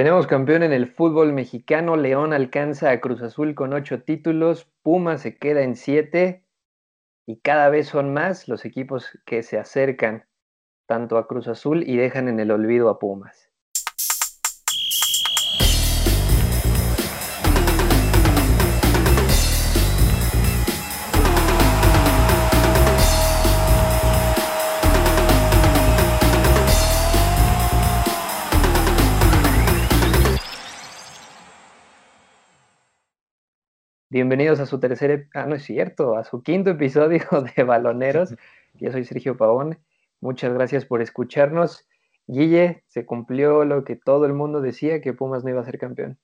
Tenemos campeón en el fútbol mexicano. León alcanza a Cruz Azul con ocho títulos. Puma se queda en siete. Y cada vez son más los equipos que se acercan tanto a Cruz Azul y dejan en el olvido a Pumas. Bienvenidos a su tercer, ah, no es cierto, a su quinto episodio de Baloneros. Yo soy Sergio Pavón. Muchas gracias por escucharnos. Guille, se cumplió lo que todo el mundo decía, que Pumas no iba a ser campeón.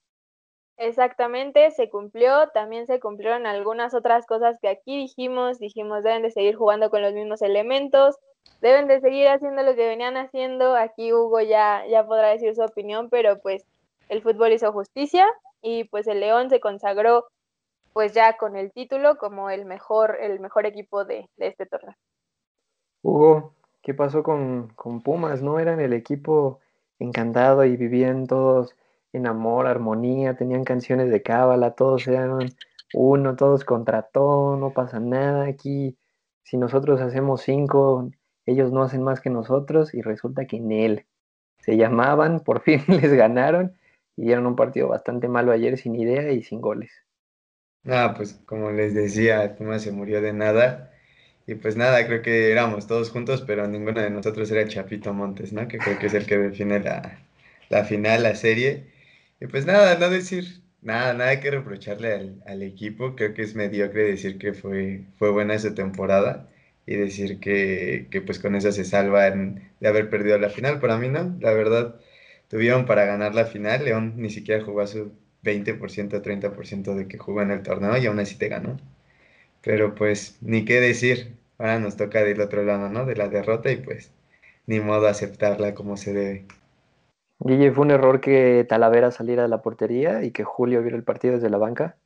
Exactamente, se cumplió. También se cumplieron algunas otras cosas que aquí dijimos. Dijimos, deben de seguir jugando con los mismos elementos, deben de seguir haciendo lo que venían haciendo. Aquí Hugo ya, ya podrá decir su opinión, pero pues el fútbol hizo justicia y pues el León se consagró pues ya con el título como el mejor, el mejor equipo de, este torneo. Hugo, ¿qué pasó con, Pumas? ¿No eran el equipo encantado y vivían todos en amor, armonía, tenían canciones de cábala, todos eran uno, todos contra todo, no pasa nada aquí. Si nosotros hacemos cinco, ellos no hacen más que nosotros y resulta que en él se llamaban, por fin les ganaron y dieron un partido bastante malo ayer sin idea y sin goles. Nada, pues como les decía, Pumas se murió de nada. Y pues nada, creo que éramos todos juntos, pero ninguno de nosotros era Chapito Montes, ¿no? Que creo que es el que define la, la final, la serie. Y pues nada, no decir nada, nada que reprocharle al, al, equipo. Creo que es mediocre decir que fue, fue buena esa temporada y decir que, que pues con eso se salvan de haber perdido la final. Para mí no, la verdad, tuvieron para ganar la final. León ni siquiera jugó a su 20%, 30% de que jugó en el torneo y aún así te ganó. Pero pues ni qué decir, ahora nos toca del otro lado, ¿no? De la derrota y pues ni modo aceptarla como se debe. Guille, ¿fue un error que Talavera saliera de la portería y que Julio viera el partido desde la banca?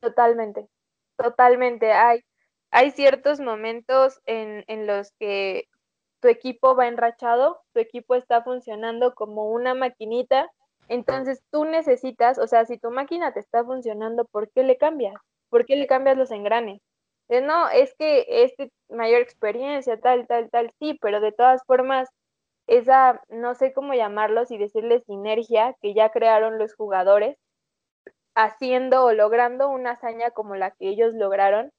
Totalmente, totalmente. Hay, hay ciertos momentos en, en los que tu equipo va enrachado, tu equipo está funcionando como una maquinita entonces tú necesitas, o sea, si tu máquina te está funcionando, ¿por qué le cambias? ¿Por qué le cambias los engranes? no, es que este mayor experiencia, tal, tal, tal, sí, pero de todas formas, esa, no sé cómo llamarlos y decirle sinergia que ya crearon los jugadores, haciendo o logrando una hazaña como la que ellos lograron.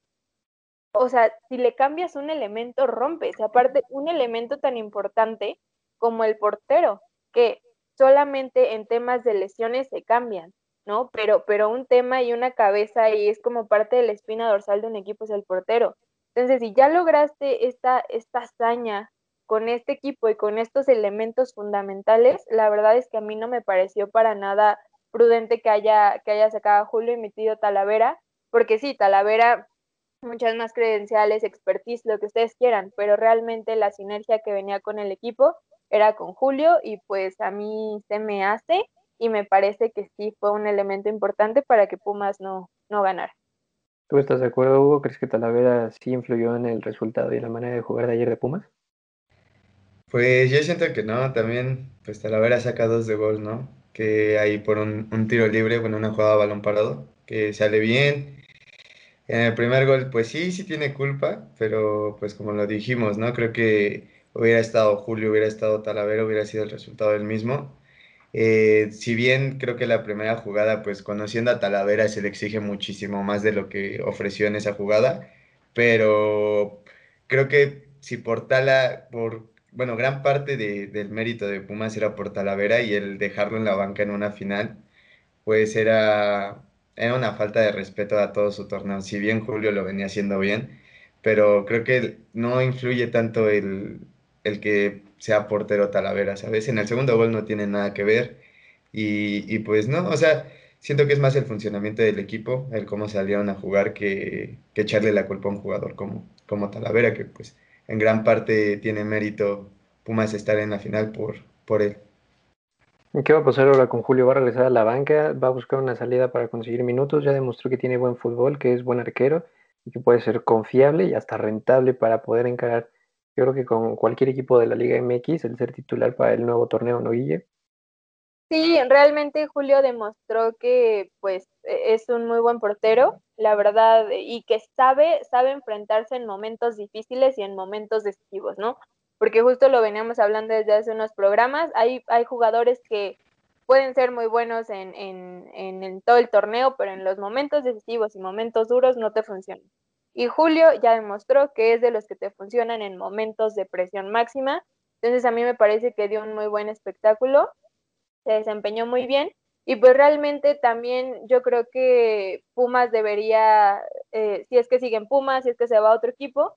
O sea, si le cambias un elemento, rompes. Aparte, un elemento tan importante como el portero, que solamente en temas de lesiones se cambian, ¿no? Pero, pero un tema y una cabeza y es como parte de la espina dorsal de un equipo es el portero. Entonces, si ya lograste esta, esta hazaña con este equipo y con estos elementos fundamentales, la verdad es que a mí no me pareció para nada prudente que haya, que haya sacado Julio y metido Talavera, porque sí, Talavera, muchas más credenciales, expertise, lo que ustedes quieran, pero realmente la sinergia que venía con el equipo era con Julio y pues a mí se me hace y me parece que sí fue un elemento importante para que Pumas no, no ganara. ¿Tú estás de acuerdo, Hugo? ¿Crees que Talavera sí influyó en el resultado y en la manera de jugar de ayer de Pumas? Pues yo siento que no, también pues Talavera saca dos de gol, ¿no? Que ahí por un, un tiro libre, bueno, una jugada a balón parado, que sale bien. En el primer gol, pues sí, sí tiene culpa, pero pues como lo dijimos, ¿no? Creo que hubiera estado Julio, hubiera estado Talavera, hubiera sido el resultado el mismo. Eh, si bien creo que la primera jugada, pues conociendo a Talavera se le exige muchísimo más de lo que ofreció en esa jugada, pero creo que si por Tala, por, bueno, gran parte del mérito de Pumas era por Talavera y el dejarlo en la banca en una final, pues era, era una falta de respeto a todo su torneo. Si bien Julio lo venía haciendo bien, pero creo que no influye tanto el, el que sea portero Talavera, ¿sabes? En el segundo gol no tiene nada que ver y, pues no, o sea, siento que es más el funcionamiento del equipo, el cómo salieron a jugar que, echarle la culpa a un jugador como, como Talavera, que pues en gran parte tiene mérito Pumas estar en la final por, por él. ¿Y qué va a pasar ahora con Julio? ¿Va a regresar a la banca? ¿Va a buscar una salida para conseguir minutos? Ya demostró que tiene buen fútbol, que es buen arquero y que puede ser confiable y hasta rentable para poder encarar yo creo que con cualquier equipo de la Liga MX, el ser titular para el nuevo torneo, ¿no, Guille? Sí, realmente Julio demostró que pues e, es un muy buen portero, la verdad, y que sabe, sabe enfrentarse en momentos difíciles y en momentos decisivos, ¿no? Porque justo lo veníamos hablando desde hace unos programas, hay, hay jugadores que pueden ser muy buenos en, en, en, todo el torneo, pero en los momentos decisivos y momentos duros no te funcionan. Y Julio ya demostró que es de los que te funcionan en momentos de presión máxima. Entonces a mí me parece que dio un muy buen espectáculo, se desempeñó muy bien y pues realmente también yo creo que Pumas debería, eh, si es que siguen Pumas, si es que se va a otro equipo,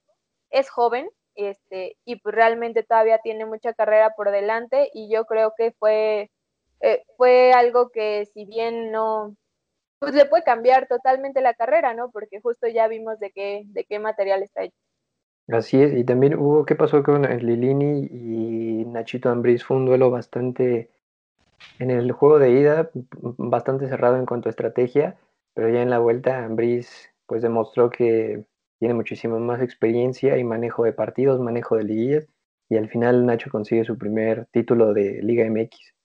es joven, este, y pues realmente todavía tiene mucha carrera por delante y yo creo que fue eh, fue algo que si bien no, pues le puede cambiar totalmente la carrera, ¿no? Porque justo ya vimos de qué, de qué material está hecho. Así es, y también hubo, ¿qué pasó con Lilini y Nachito Ambriz? Fue un duelo bastante, en el juego de ida, bastante cerrado en cuanto a estrategia, pero ya en la vuelta Ambriz pues demostró que tiene muchísima más experiencia y manejo de partidos, manejo de liguillas, y al final Nacho consigue su primer título de Liga MX.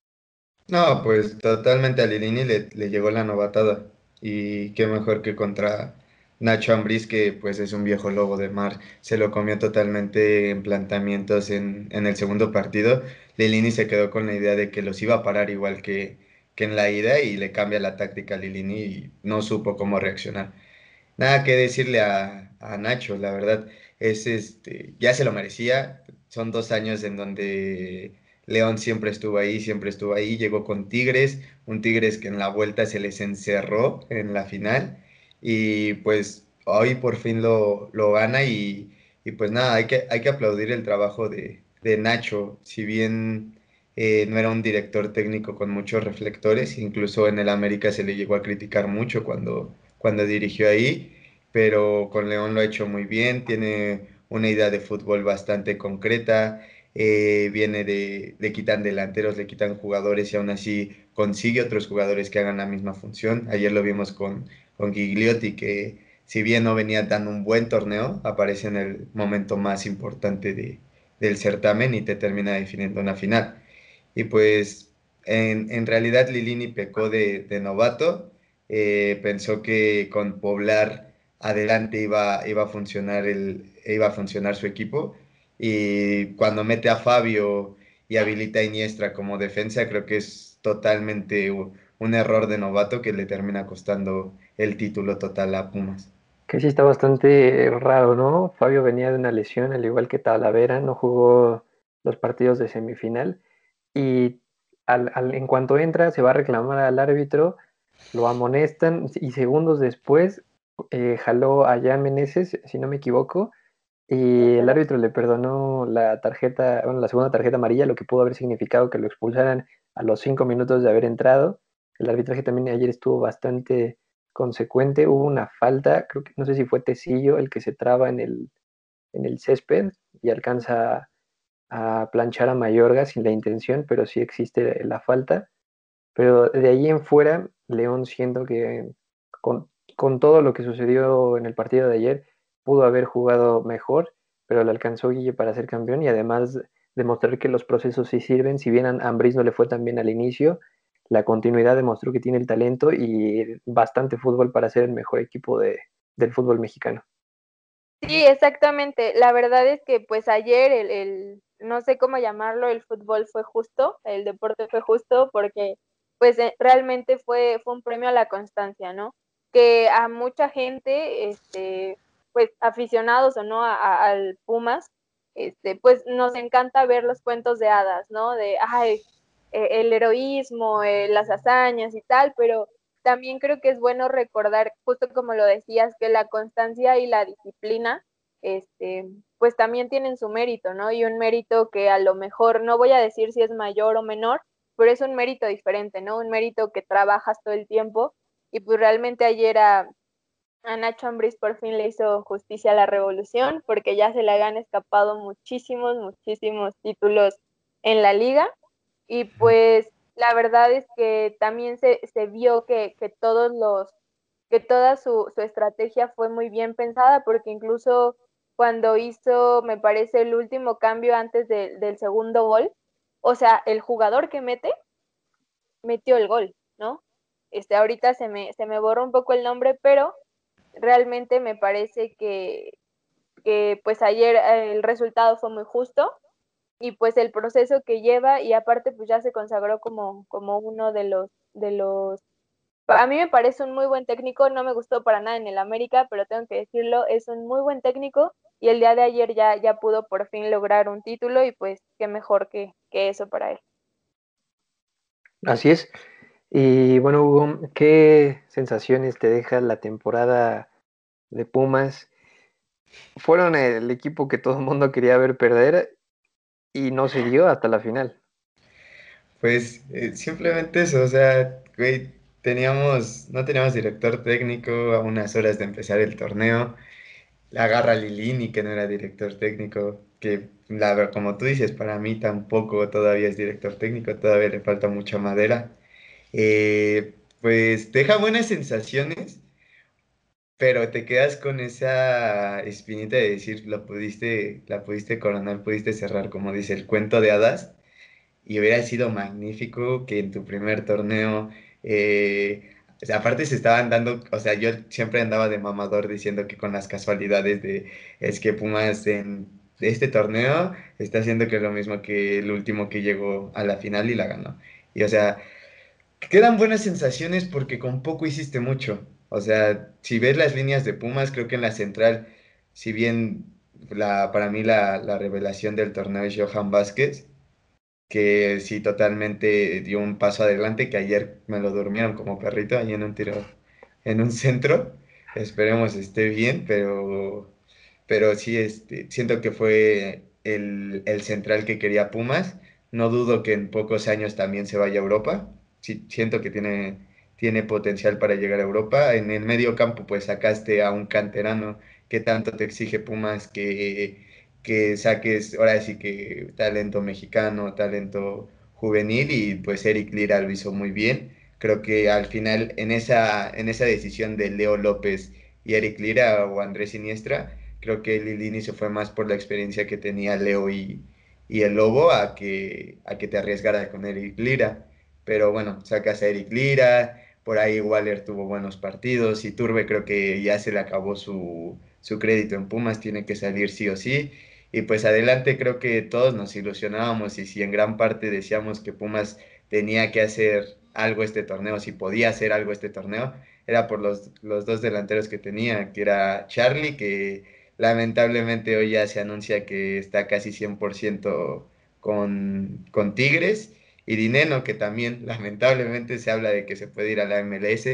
No, pues totalmente a Lilini le, le llegó la novatada. Y qué mejor que contra Nacho Ambriz, que pues es un viejo lobo de mar. Se lo comió totalmente en planteamientos en, en el segundo partido. Lilini se quedó con la idea de que los iba a parar igual que, que en la ida y le cambia la táctica a Lilini y no supo cómo reaccionar. Nada que decirle a, a Nacho, la verdad. Es este, ya se lo merecía. Son dos años en donde León siempre estuvo ahí, siempre estuvo ahí, llegó con Tigres, un Tigres que en la vuelta se les encerró en la final y pues hoy por fin lo, lo gana y, pues nada, hay que, hay que aplaudir el trabajo de, Nacho, si bien eh, no era un director técnico con muchos reflectores, incluso en el América se le llegó a criticar mucho cuando, cuando dirigió ahí, pero con León lo ha hecho muy bien, tiene una idea de fútbol bastante concreta, eh, viene de, le quitan delanteros, le quitan jugadores y aún así consigue otros jugadores que hagan la misma función. Ayer lo vimos con, con Gigliotti, que si bien no venía dando un buen torneo, aparece en el momento más importante de, del certamen y te termina definiendo una final. Y pues en, en realidad Lilini pecó de, novato, eh, pensó que con poblar adelante iba, iba, a funcionar el, iba a funcionar su equipo y cuando mete a Fabio y habilita a Iniestra como defensa, creo que es totalmente un error de novato que le termina costando el título total a Pumas. Que sí está bastante raro, ¿no? Fabio venía de una lesión, al igual que Talavera, no jugó los partidos de semifinal y en cuanto entra se va a reclamar al árbitro, lo amonestan y segundos después eh, jaló a Jan si no me equivoco, y el árbitro le perdonó la tarjeta, bueno, la segunda tarjeta amarilla, lo que pudo haber significado que lo expulsaran a los cinco minutos de haber entrado. El arbitraje también ayer estuvo bastante consecuente. Hubo una falta, creo que no sé si fue Tecillo el que se traba en el, en el césped y alcanza a planchar a Mayorga sin la intención, pero sí existe la falta. Pero de ahí en fuera, León siento que con, con todo lo que sucedió en el partido de ayer, pudo haber jugado mejor, pero le alcanzó Guille para ser campeón y además demostrar que los procesos sí sirven. Si bien a no le fue tan bien al inicio, la continuidad demostró que tiene el talento y bastante fútbol para ser el mejor equipo de, del fútbol mexicano. Sí, exactamente. La verdad es que pues ayer el, el, no sé cómo llamarlo, el fútbol fue justo, el deporte fue justo porque pues eh, realmente fue, fue un premio a la constancia, ¿no? Que a mucha gente, este, pues aficionados o no al Pumas, este, pues nos encanta ver los cuentos de hadas, ¿no? De, ay, e, el heroísmo, eh, las hazañas y tal, pero también creo que es bueno recordar, justo como lo decías, que la constancia y la disciplina, este, pues también tienen su mérito, ¿no? Y un mérito que a lo mejor, no voy a decir si es mayor o menor, pero es un mérito diferente, ¿no? Un mérito que trabajas todo el tiempo. Y pues realmente ayer a, a Nacho Ambriz por fin le hizo justicia a la revolución porque ya se le habían escapado muchísimos, muchísimos títulos en la liga y pues la verdad es que también se, vio que, todos los que toda su, estrategia fue muy bien pensada porque incluso cuando hizo, me parece, el último cambio antes del segundo gol, o sea, el jugador que mete metió el gol, ¿no? Este, ahorita se me, se me borró un poco el nombre, pero realmente me parece que, que pues ayer eh, el resultado fue muy justo y pues el proceso que lleva y aparte pues ya se consagró como, como uno de los, de los, a mí me parece un muy buen técnico, no me gustó para nada en el América, pero tengo que decirlo, es un muy buen técnico y el día de ayer ya, ya pudo por fin lograr un título y pues qué mejor que, que eso para él. Así es. Y bueno, Hugo, ¿qué sensaciones te deja la temporada de Pumas? Fueron el equipo que todo el mundo quería ver perder y no se dio hasta la final. Pues eh, simplemente eso, o sea, güey, teníamos, no teníamos director técnico a unas horas de empezar el torneo. La agarra Lilini, que no era director técnico, que la, como tú dices, para mí tampoco todavía es director técnico, todavía le falta mucha madera. Eh, pues deja buenas sensaciones, pero te quedas con esa espinita de decir, la pudiste, la pudiste coronar, pudiste cerrar, como dice el cuento de hadas, y hubiera sido magnífico que en tu primer torneo, eh, aparte se estaban dando, o sea, yo siempre andaba de mamador diciendo que con las casualidades de, es que Pumas en este torneo está haciendo que es lo mismo que el último que llegó a la final y la ganó. Y o sea, quedan buenas sensaciones porque con poco hiciste mucho. O sea, si ves las líneas de Pumas, creo que en la central, si bien la, para mí la, la revelación del torneo es Johan Vázquez, que sí totalmente dio un paso adelante, que ayer me lo durmieron como perrito ahí en un tiro, en un centro. Esperemos esté bien, pero, pero sí este, siento que fue el, el central que quería Pumas. No dudo que en pocos años también se vaya a Europa. Sí, siento que tiene tiene potencial para llegar a Europa. En el medio campo, pues sacaste a un canterano que tanto te exige Pumas que, que saques, ahora sí que talento mexicano, talento juvenil y pues Eric Lira lo hizo muy bien. Creo que al final en esa, en esa decisión de Leo López y Eric Lira o Andrés Siniestra, creo que el inicio fue más por la experiencia que tenía Leo y, y el Lobo a que, a que te arriesgara con Eric Lira. Pero bueno, sacas a Eric Lira, por ahí Waller tuvo buenos partidos y Turbe creo que ya se le acabó su, su crédito en Pumas, tiene que salir sí o sí. Y pues adelante creo que todos nos ilusionábamos y si en gran parte decíamos que Pumas tenía que hacer algo este torneo, si podía hacer algo este torneo, era por los, los dos delanteros que tenía, que era Charlie, que lamentablemente hoy ya se anuncia que está casi 100% con, con Tigres, y Dineno, que también lamentablemente se habla de que se puede ir a la MLS.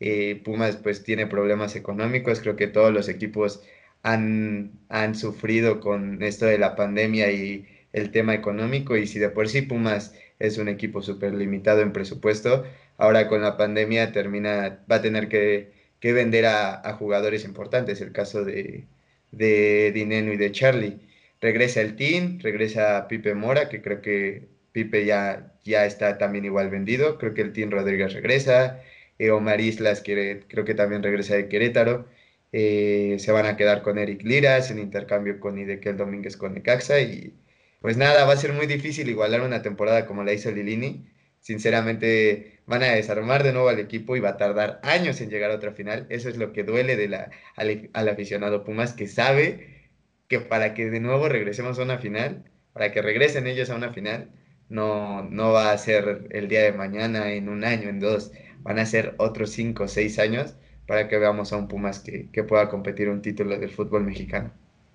Eh, Pumas pues tiene problemas económicos, creo que todos los equipos han, han sufrido con esto de la pandemia y el tema económico y si de por sí Pumas es un equipo súper limitado en presupuesto, ahora con la pandemia termina, va a tener que, que vender a, a, jugadores importantes, el caso de, de Dineno y de Charlie. Regresa el Team, regresa Pipe Mora, que creo que Pipe ya, ya está también igual vendido. Creo que el Team Rodríguez regresa. Eh, Omar Islas quiere, creo que también regresa de Querétaro. Eh, se van a quedar con Eric Liras en intercambio con Idekel Domínguez con Necaxa. Y pues nada, va a ser muy difícil igualar una temporada como la hizo Lilini. Sinceramente, van a desarmar de nuevo al equipo y va a tardar años en llegar a otra final. Eso es lo que duele de la, al, al aficionado Pumas, que sabe que para que de nuevo regresemos a una final, para que regresen ellos a una final, no, no va a ser el día de mañana, en un año, en dos, van a ser otros cinco o seis años para que veamos a un Pumas que, pueda competir un título del fútbol mexicano.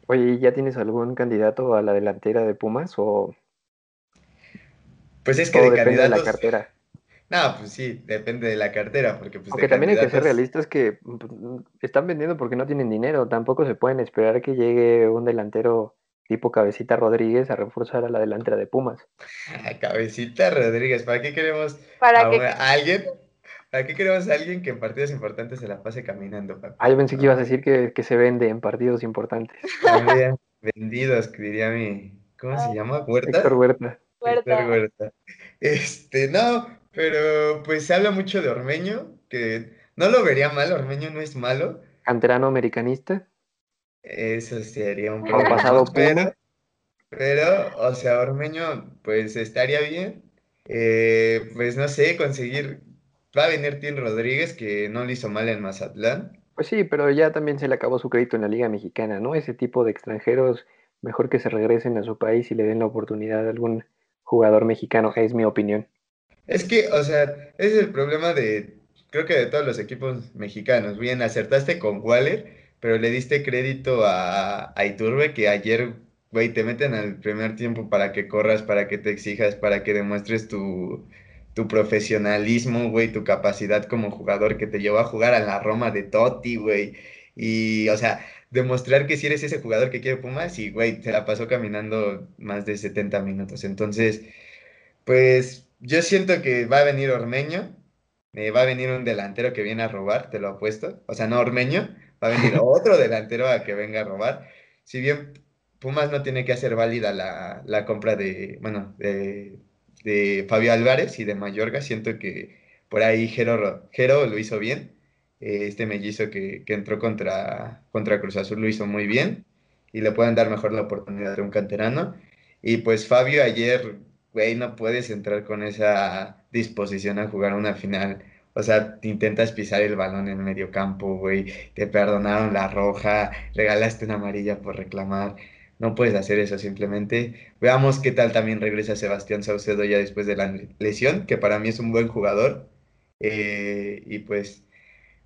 Oye, ¿ya tienes algún candidato a la delantera de Pumas o...? Pues es que de depende de la cartera. No, pues sí, depende de la cartera, porque pues Aunque también hay que ser realistas que pues, están vendiendo porque no tienen dinero, tampoco se pueden esperar que llegue un delantero tipo Cabecita Rodríguez a reforzar a la delantera de Pumas. Cabecita Rodríguez, ¿para qué queremos a, alguien? ¿Para qué queremos a alguien que en partidos importantes se la pase caminando? Ah, yo pensé que ibas a decir que, se vende en partidos importantes. Vendidos, que diría mi. ¿Cómo se llama? ¿Huerta? Héctor Huerta. Héctor Huerta. Este, no, pero pues se habla mucho de Ormeño, que no lo vería mal, Ormeño no es malo. Canterano americanista. Eso sería un poco pasado pero, pero, o sea, Ormeño, pues estaría bien. Eh, pues no sé, conseguir. Va a venir Tim Rodríguez, que no lo hizo mal en Mazatlán. Pues sí, pero ya también se le acabó su crédito en la Liga Mexicana, ¿no? Ese tipo de extranjeros, mejor que se regresen a su país y le den la oportunidad a algún jugador mexicano, es mi opinión. Es que, o sea, ese es el problema de, creo que de todos los equipos mexicanos. Bien, acertaste con Waller, pero le diste crédito a, a Iturbe, que ayer, güey, te meten al primer tiempo para que corras, para que te exijas, para que demuestres tu, tu profesionalismo, güey, tu capacidad como jugador que te llevó a jugar a la Roma de Totti, güey. Y, o sea, demostrar que si eres ese jugador que quiere Pumas y, güey, se la pasó caminando más de 70 minutos. Entonces, pues yo siento que va a venir Ormeño, me va a venir un delantero que viene a robar, te lo apuesto. O sea, no Ormeño, va a venir otro delantero a que venga a robar. Si bien Pumas no tiene que hacer válida la, la compra de, bueno, de, de Fabio Álvarez y de Mayorga, siento que por ahí Jero, Jero lo hizo bien. Eh, este mellizo que, que, entró contra, contra Cruz Azul lo hizo muy bien y le pueden dar mejor la oportunidad de un canterano. Y pues Fabio ayer, güey, no puedes entrar con esa disposición a jugar una final. O sea, intentas pisar el balón en medio campo, güey, te perdonaron la roja, regalaste una amarilla por reclamar. No puedes hacer eso simplemente. Veamos qué tal también regresa Sebastián Saucedo ya después de la lesión, que para mí es un buen jugador. Eh, y pues,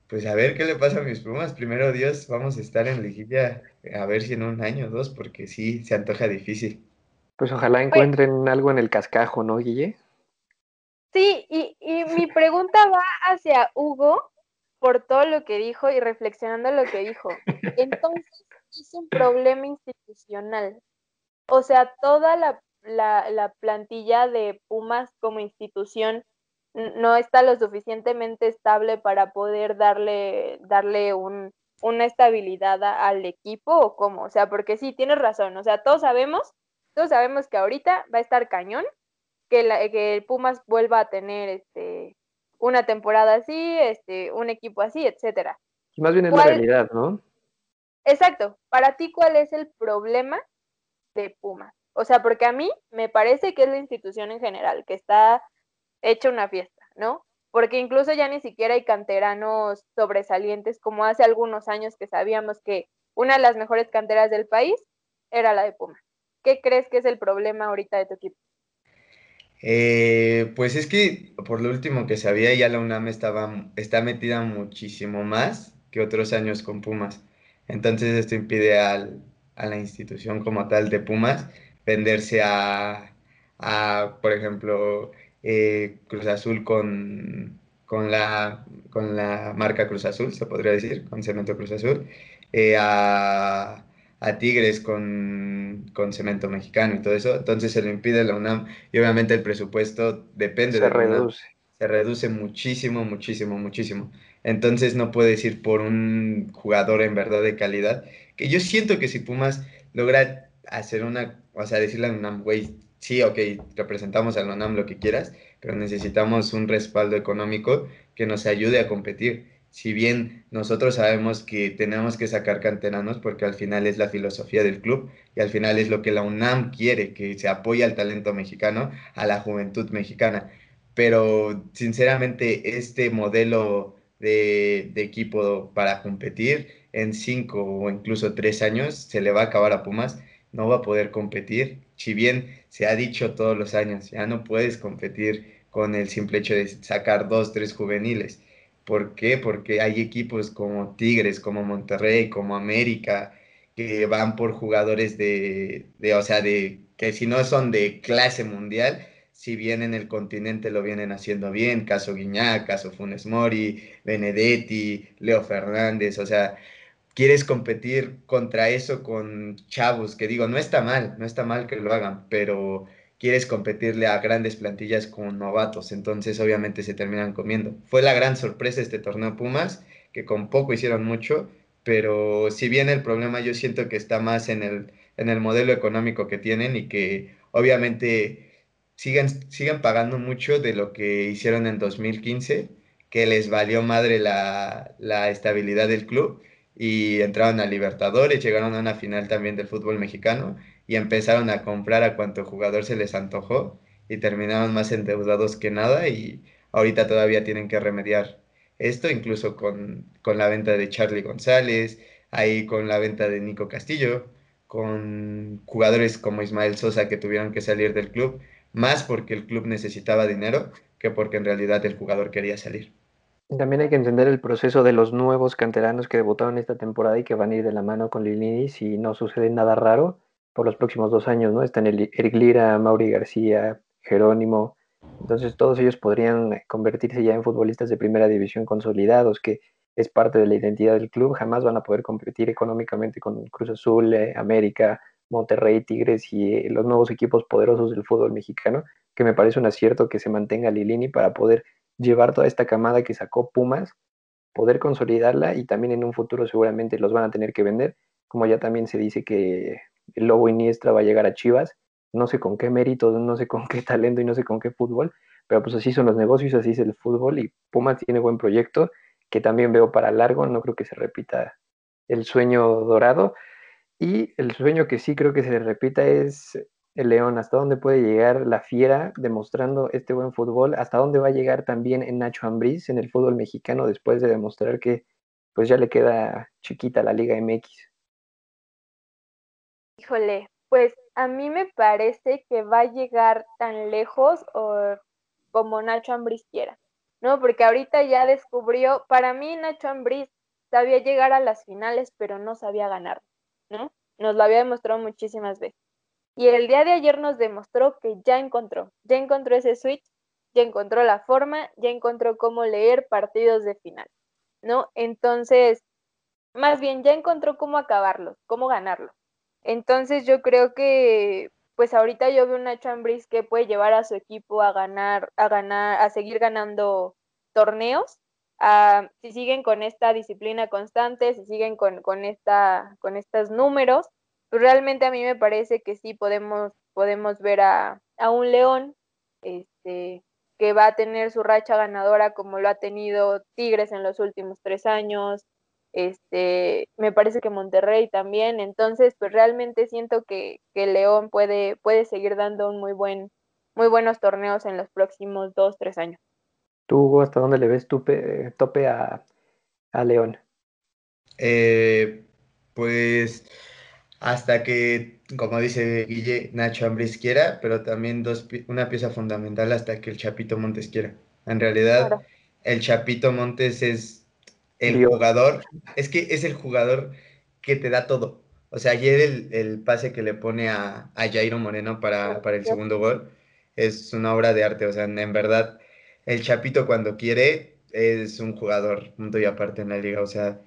pues a ver qué le pasa a mis plumas. Primero Dios, vamos a estar en liguilla a ver si en un año o dos, porque sí, se antoja difícil. Pues ojalá encuentren algo en el cascajo, ¿no, Guille? Sí, y, y mi pregunta va hacia Hugo por todo lo que dijo y reflexionando lo que dijo. Entonces, es un problema institucional. O sea, toda la, la, la plantilla de Pumas como institución no está lo suficientemente estable para poder darle, darle un, una estabilidad al equipo o cómo. O sea, porque sí, tienes razón. O sea, todos sabemos, todos sabemos que ahorita va a estar cañón, que, la, que el Pumas vuelva a tener este una temporada así, este, un equipo así, etcétera. Y más bien es la realidad, ¿no? Exacto. Para ti, ¿cuál es el problema de Pumas? O sea, porque a mí me parece que es la institución en general, que está hecha una fiesta, ¿no? Porque incluso ya ni siquiera hay canteranos sobresalientes como hace algunos años que sabíamos que una de las mejores canteras del país era la de Pumas. ¿Qué crees que es el problema ahorita de tu equipo? Eh, pues es que por lo último que sabía ya la UNAM estaba, está metida muchísimo más que otros años con Pumas. Entonces esto impide al, a la institución como tal de Pumas venderse a, a por ejemplo, eh, Cruz Azul con, con, la, con la marca Cruz Azul, se podría decir, con Cemento Cruz Azul, eh, a, a, Tigres con, con, Cemento Mexicano y todo eso. Entonces se lo impide la UNAM y obviamente el presupuesto depende se de reduce. Se reduce muchísimo, muchísimo, muchísimo. Entonces no puedes ir por un jugador en verdad de calidad. Que yo siento que si Pumas logra hacer una, o sea, decirle a UNAM, güey, sí, ok, representamos al UNAM lo que quieras, pero necesitamos un respaldo económico que nos ayude a competir. Si bien nosotros sabemos que tenemos que sacar canteranos porque al final es la filosofía del club y al final es lo que la UNAM quiere, que se apoye al talento mexicano, a la juventud mexicana. Pero sinceramente este modelo de, de equipo para competir en cinco o incluso tres años se le va a acabar a Pumas, no va a poder competir si bien se ha dicho todos los años, ya no puedes competir con el simple hecho de sacar dos, tres juveniles. ¿Por qué? Porque hay equipos como Tigres, como Monterrey, como América, que van por jugadores de, de, o sea, de, que si no son de clase mundial, si bien en el continente lo vienen haciendo bien, caso Guiñac, caso Funes Mori, Benedetti, Leo Fernández, o sea, quieres competir contra eso con chavos, que digo, no está mal, no está mal que lo hagan, pero quieres competirle a grandes plantillas con novatos, entonces obviamente se terminan comiendo. Fue la gran sorpresa este torneo Pumas, que con poco hicieron mucho, pero si bien el problema yo siento que está más en el, en el modelo económico que tienen y que obviamente siguen, siguen pagando mucho de lo que hicieron en 2015, que les valió madre la, la estabilidad del club y entraron a Libertadores, llegaron a una final también del fútbol mexicano y empezaron a comprar a cuanto jugador se les antojó y terminaron más endeudados que nada y ahorita todavía tienen que remediar esto, incluso con, con la venta de Charlie González, ahí con la venta de Nico Castillo, con jugadores como Ismael Sosa que tuvieron que salir del club, más porque el club necesitaba dinero que porque en realidad el jugador quería salir. También hay que entender el proceso de los nuevos canteranos que debutaron esta temporada y que van a ir de la mano con Lilini si no sucede nada raro por los próximos dos años, ¿no? Están Eric Lira, Mauri García, Jerónimo. Entonces todos ellos podrían convertirse ya en futbolistas de primera división consolidados, que es parte de la identidad del club. Jamás van a poder competir económicamente con Cruz Azul, eh, América, Monterrey, Tigres y eh, los nuevos equipos poderosos del fútbol mexicano, que me parece un acierto que se mantenga Lilini para poder llevar toda esta camada que sacó Pumas, poder consolidarla y también en un futuro seguramente los van a tener que vender, como ya también se dice que el Lobo Iniestra va a llegar a Chivas, no sé con qué méritos, no sé con qué talento y no sé con qué fútbol, pero pues así son los negocios, así es el fútbol y Pumas tiene buen proyecto que también veo para largo, no creo que se repita el sueño dorado. Y el sueño que sí creo que se repita es el León, hasta dónde puede llegar la fiera demostrando este buen fútbol, hasta dónde va a llegar también en Nacho Ambriz en el fútbol mexicano después de demostrar que pues ya le queda chiquita la Liga MX. Híjole, pues a mí me parece que va a llegar tan lejos o como Nacho Ambriz quiera, ¿no? Porque ahorita ya descubrió, para mí Nacho Ambriz sabía llegar a las finales, pero no sabía ganar, ¿no? Nos lo había demostrado muchísimas veces. Y el día de ayer nos demostró que ya encontró, ya encontró ese switch, ya encontró la forma, ya encontró cómo leer partidos de final, ¿no? Entonces, más bien, ya encontró cómo acabarlos, cómo ganarlo. Entonces, yo creo que, pues ahorita yo veo una Chambris que puede llevar a su equipo a ganar, a ganar, a seguir ganando torneos. si siguen con esta disciplina constante, si siguen con, con, esta, con estos números, pues, realmente a mí me parece que sí podemos, podemos ver a, un León este, que va a tener su racha ganadora como lo ha tenido Tigres en los últimos tres años. Este, me parece que Monterrey también. Entonces, pues realmente siento que, que León puede, puede seguir dando un muy buen, muy buenos torneos en los próximos dos, tres años. ¿Tú, Hugo, hasta dónde le ves tupe, tope a, a León? Eh, pues hasta que, como dice Guille, Nacho Ambriz quiera, pero también dos, una pieza fundamental hasta que el Chapito Montes quiera. En realidad, el Chapito Montes es el jugador, es que es el jugador que te da todo. O sea, ayer el, pase que le pone a, a Jairo Moreno para, para, el segundo gol es una obra de arte. O sea, en verdad, el Chapito cuando quiere es un jugador punto y aparte en la liga. O sea,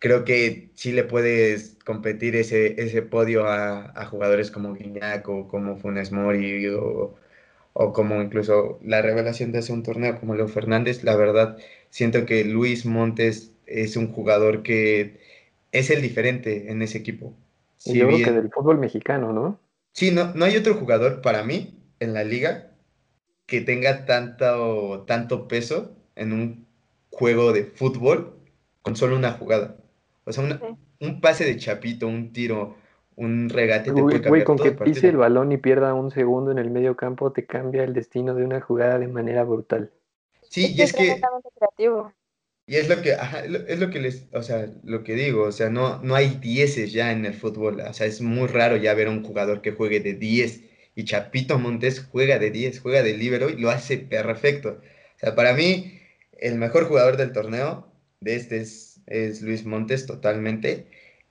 creo que sí le puedes competir ese, ese podio a, jugadores como Guiñac o como Funes Mori o, como incluso la revelación de hace un torneo como Leo Fernández. La verdad, siento que Luis Montes es un jugador que es el diferente en ese equipo. yo creo que del fútbol mexicano, ¿no? Sí, no, no hay otro jugador para mí en la liga que tenga tanto, tanto peso en un juego de fútbol con solo una jugada. O sea, un pase de chapito, un tiro, un regate. Te puede con que pise el balón y pierda un segundo en el medio campo, te cambia el destino de una jugada de manera brutal. Sí, y es que... Y es lo que, es lo que les, o sea, lo que digo, o sea, no, no hay dieces ya en el fútbol, o sea, es muy raro ya ver a un jugador que juegue de 10 y Chapito Montes juega de 10, juega de libero y lo hace perfecto. O sea, para mí, el mejor jugador del torneo de este es es Luis Montes totalmente,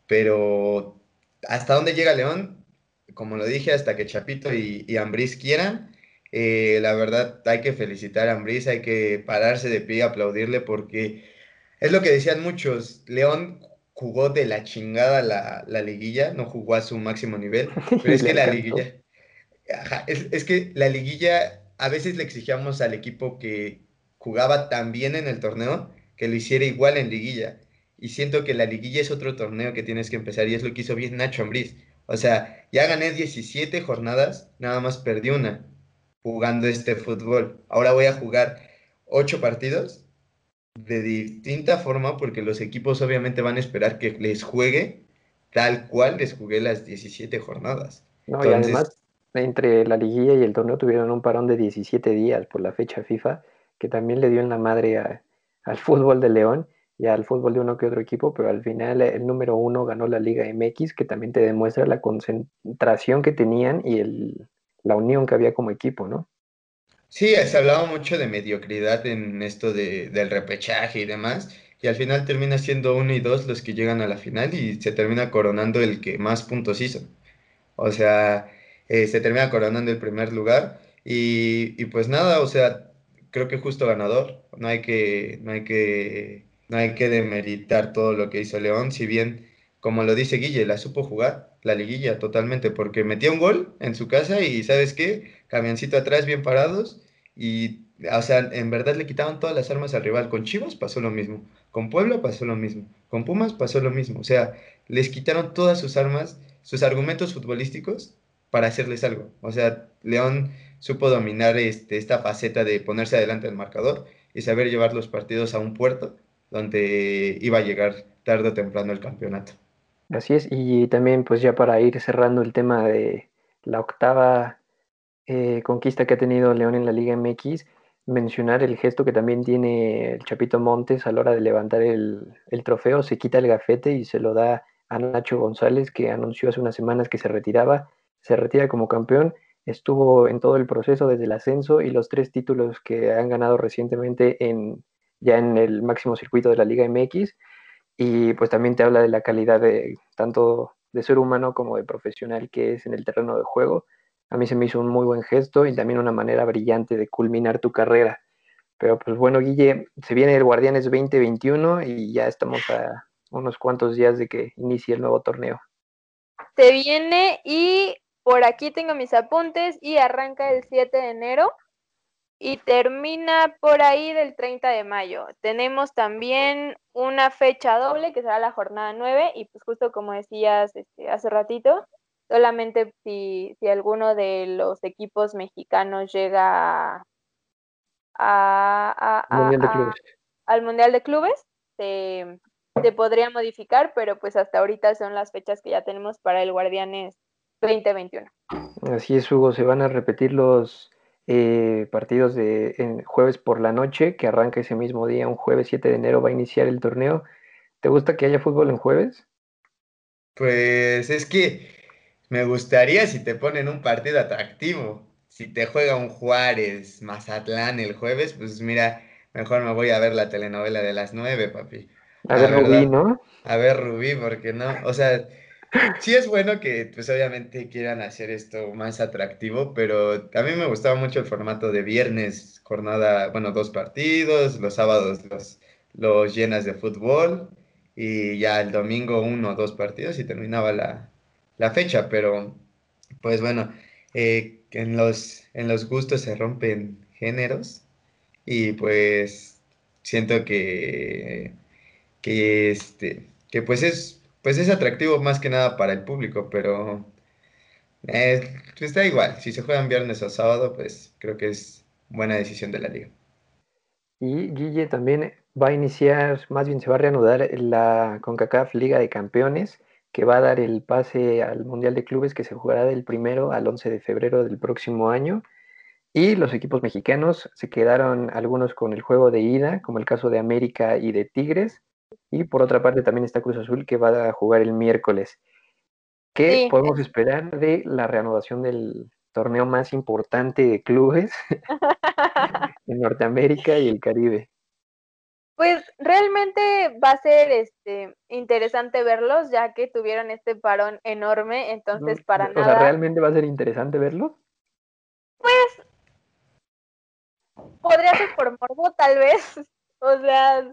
pero hasta dónde llega León, como lo dije, hasta que Chapito y, y Ambriz quieran, eh, la verdad hay que felicitar a Ambriz, hay que pararse de pie y aplaudirle porque es lo que decían muchos, León jugó de la chingada la, la liguilla, no jugó a su máximo nivel, pero es que la liguilla, es, es que la liguilla a veces le exigíamos al equipo que jugaba tan bien en el torneo que lo hiciera igual en liguilla. Y siento que la liguilla es otro torneo que tienes que empezar y es lo que hizo bien Nacho Ambriz. O sea, ya gané 17 jornadas, nada más perdí una jugando este fútbol. Ahora voy a jugar 8 partidos de distinta forma porque los equipos obviamente van a esperar que les juegue tal cual les jugué las 17 jornadas. No, y además entre la liguilla y el torneo tuvieron un parón de 17 días por la fecha FIFA, que también le dio en la madre al fútbol de León y al fútbol de uno que otro equipo, pero al final el número uno ganó la Liga MX, que también te demuestra la concentración que tenían y el, la unión que había como equipo, ¿no? Sí, se hablaba mucho de mediocridad en esto de, del repechaje y demás, y al final termina siendo uno y dos los que llegan a la final y se termina coronando el que más puntos hizo. O sea, eh, se termina coronando el primer lugar y, y, pues nada, o sea, creo que justo ganador, no hay que, no hay que, no hay que demeritar todo lo que hizo León, si bien, como lo dice Guille, la supo jugar, la liguilla totalmente, porque metía un gol en su casa y ¿sabes qué? Camioncito atrás bien parados y, o sea, en verdad le quitaban todas las armas al rival. Con Chivas pasó lo mismo, con Puebla pasó lo mismo, con Pumas pasó lo mismo, o sea, les quitaron todas sus armas, sus argumentos futbolísticos para hacerles algo. O sea, León supo dominar este, esta faceta de ponerse adelante del marcador y saber llevar los partidos a un puerto donde iba a llegar tarde o temprano el campeonato. Así es, y también pues ya para ir cerrando el tema de la octava eh, conquista que ha tenido León en la Liga MX, mencionar el gesto que también tiene el Chapito Montes a la hora de levantar el, el trofeo, se quita el gafete y se lo da a Nacho González, que anunció hace unas semanas que se retiraba, se retira como campeón, estuvo en todo el proceso desde el ascenso y los tres títulos que han ganado recientemente en, ya en el máximo circuito de la Liga MX y pues también te habla de la calidad de tanto de ser humano como de profesional que es en el terreno de juego. A mí se me hizo un muy buen gesto y también una manera brillante de culminar tu carrera. Pero pues bueno, Guille, se viene el Guardianes 2021 y ya estamos a unos cuantos días de que inicie el nuevo torneo. Se viene y por aquí tengo mis apuntes y arranca el 7 de enero y termina por ahí del 30 de mayo. Tenemos también una fecha doble que será la jornada 9 y pues justo como decías este, hace ratito, solamente si, si, alguno de los equipos mexicanos llega a, al Mundial de Clubes, se, se, podría modificar, pero pues hasta ahorita son las fechas que ya tenemos para el Guardianes 2021. Así es, Hugo, se van a repetir los eh, partidos de jueves por la noche, que arranca ese mismo día, un jueves 7 de enero va a iniciar el torneo. ¿Te gusta que haya fútbol en jueves? Pues es que me gustaría si te ponen un partido atractivo. Si te juega un Juárez, Mazatlán el jueves, pues mira, mejor me voy a ver la telenovela de las nueve, papi. A ver Rubí, ¿no? A ver Rubí, porque no, o sea, sí es bueno que pues obviamente quieran hacer esto más atractivo, pero a mí me gustaba mucho el formato de viernes, jornada, bueno, dos partidos, los sábados los, llenas de fútbol y ya el domingo uno o dos partidos y terminaba la, la fecha, pero pues bueno, eh, en, los, en los gustos se rompen géneros y pues siento que, que, este, que pues es pues es atractivo más que nada para el público, pero eh, está igual. Si se juegan viernes o sábado, pues creo que es buena decisión de la liga. Y Guille también va a iniciar, más bien se va a reanudar la CONCACAF Liga de Campeones, que va a dar el pase al Mundial de Clubes que se jugará del primero al 11 de febrero del próximo año. Y los equipos mexicanos se quedaron algunos con el juego de ida, como el caso de América y de Tigres, y por otra parte también está Cruz Azul que va a jugar el miércoles. ¿Qué podemos esperar de la reanudación del torneo más importante de clubes en Norteamérica y el Caribe? Pues realmente va a ser este interesante verlos, ya que tuvieron este parón enorme, entonces para nada. O sea, ¿realmente va a ser interesante verlos? Pues podría ser por morbo, tal vez. O sea,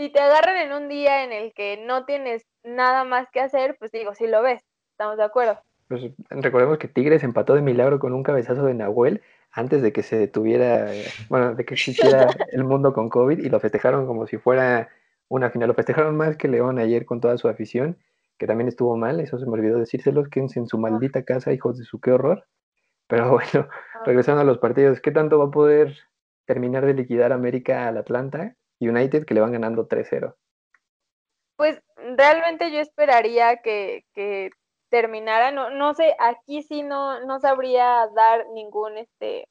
si te agarran en un día en el que no tienes nada más que hacer, pues digo, si lo ves, estamos de acuerdo. Pues recordemos que Tigres empató de milagro con un cabezazo de Nahuel antes de que se detuviera, bueno, de que existiera el mundo con COVID y lo festejaron como si fuera una final. Lo festejaron más que León ayer con toda su afición, que también estuvo mal, eso se me olvidó decírselos, quédense en su maldita casa, hijos de su qué horror. Pero bueno, ah. regresando a los partidos, ¿qué tanto va a poder terminar de liquidar América al Atlanta? United que le van ganando 3-0. Pues realmente yo esperaría que, terminara. No, no sé, aquí sí no, no sabría dar ningún, este,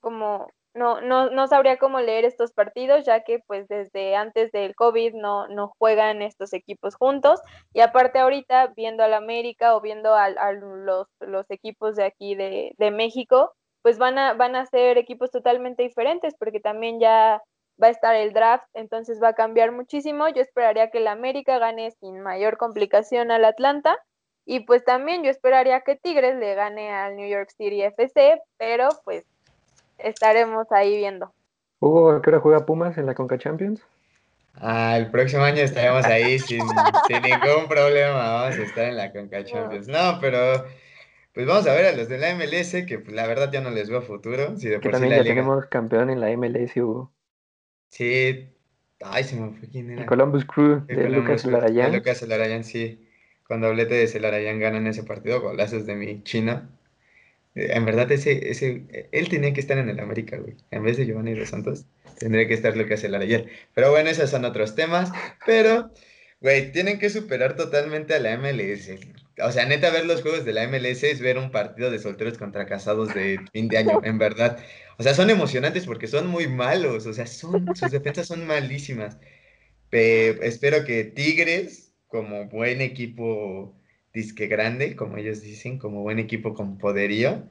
como, no, no, no sabría cómo leer estos partidos, ya que pues desde antes del COVID no, no juegan estos equipos juntos. Y aparte ahorita, viendo al América o viendo a, los, los, equipos de aquí de, de México, pues van a, van a ser equipos totalmente diferentes, porque también ya va a estar el draft, entonces va a cambiar muchísimo. Yo esperaría que el América gane sin mayor complicación al Atlanta. Y pues también yo esperaría que Tigres le gane al New York City FC, pero pues estaremos ahí viendo. Hugo, ¿a qué hora juega Pumas en la Conca Champions? Ah, el próximo año estaremos ahí sin, sin, ningún problema. Vamos a estar en la Conca Champions. No, pero pues vamos a ver a los de la MLS, que pues, la verdad ya no les veo futuro. Si de que también ya tenemos campeón en la MLS, Hugo. Sí. Ay, se me fue quién era. El Columbus Crew de Lucas Larayán. Lucas Larayán, sí. Con doblete de Celarayán ganan ese partido, golazos de mi chino. Eh, en verdad, ese, ese, él tenía que estar en el América, güey. En vez de Giovanni dos Santos, tendría que estar Lucas Celarayán. Pero bueno, esos son otros temas. Pero, güey, tienen que superar totalmente a la MLS. O sea, neta, ver los juegos de la MLS es ver un partido de solteros contra casados de fin de año, en verdad. O sea, son emocionantes porque son muy malos. O sea, son, sus defensas son malísimas. Pero espero que Tigres, como buen equipo disque grande, como ellos dicen, como buen equipo con poderío,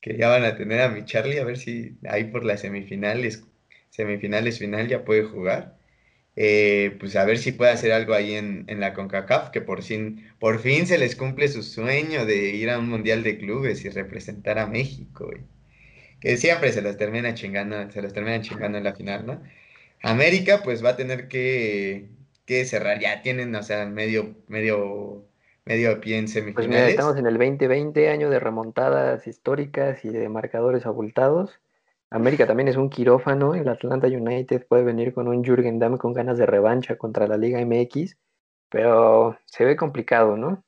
que ya van a tener a mi Charlie, a ver si ahí por las semifinales, semifinales final ya puede jugar. Eh, pues a ver si puede hacer algo ahí en, en, la CONCACAF, que por fin, por fin se les cumple su sueño de ir a un mundial de clubes y representar a México, que siempre se los termina chingando, se los termina chingando en la final, ¿no? América pues va a tener que, que cerrar, ya tienen, o sea, medio, medio medio pie en semifinales. Pues estamos en el 2020, año de remontadas históricas y de marcadores abultados. América también es un quirófano. El Atlanta United puede venir con un Jürgen Damm con ganas de revancha contra la Liga MX, pero se ve complicado, ¿no?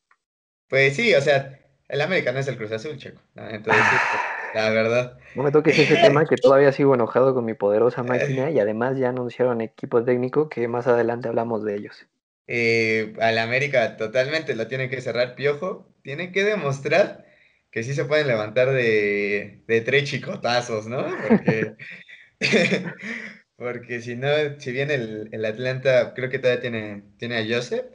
Pues sí, o sea, el América no es el Cruz Azul, checo. Entonces, la verdad. No me toques ese tema que todavía sigo enojado con mi poderosa máquina y además ya anunciaron equipo técnico que más adelante hablamos de ellos eh, al América totalmente lo tiene que cerrar Piojo. Tiene que demostrar que sí se pueden levantar de, de tres chicotazos, ¿no? Porque, porque si no, si bien el, el, Atlanta creo que todavía tiene, tiene a Joseph,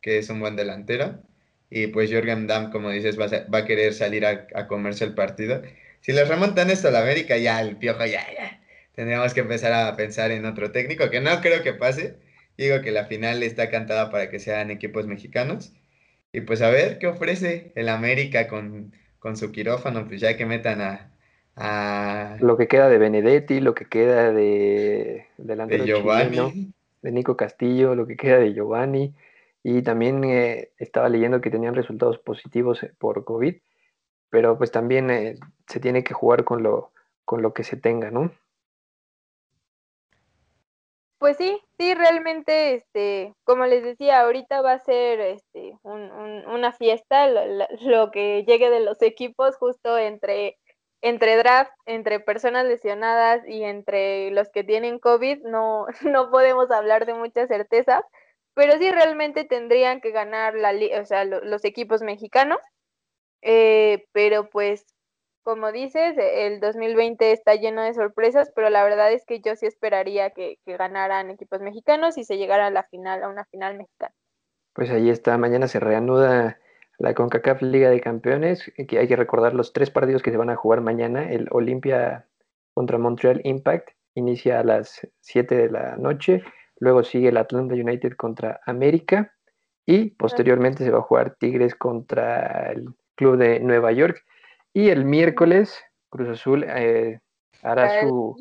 que es un buen delantero, y pues Jorgen Damm, como dices, va a, va a querer salir a, a, comerse el partido. Si les remontan esto al América, ya el Piojo, ya, ya. Tendríamos que empezar a pensar en otro técnico, que no creo que pase, Digo que la final está cantada para que sean equipos mexicanos. Y pues a ver qué ofrece el América con, con su quirófano, pues ya que metan a, Lo que queda de Benedetti, lo que queda de... De Giovanni. de Nico Castillo, lo que queda de Giovanni. Y también eh, estaba leyendo que tenían resultados positivos eh, por COVID, pero pues también eh, se tiene que jugar con lo, con lo que se tenga, ¿no? Pues sí, sí, realmente, este, como les decía, ahorita va a ser este, una fiesta, lo, que llegue de los equipos justo entre, entre draft, entre personas lesionadas y entre los que tienen COVID, no, no podemos hablar de mucha certeza, pero sí realmente tendrían que ganar la, o sea, los equipos mexicanos, eh, pero pues como dices, el 2020 está lleno de sorpresas, pero la verdad es que yo sí esperaría que, ganaran equipos mexicanos y se llegara a la final, a una final mexicana. Pues ahí está, mañana se reanuda la CONCACAF Liga de Campeones, que hay que recordar los tres partidos que se van a jugar mañana, el Olimpia contra Montreal Impact, inicia a las 7 de la noche, luego sigue el Atlanta United contra América y posteriormente se va a jugar Tigres contra el Club de Nueva York. Y el miércoles, Cruz Azul eh, hará su,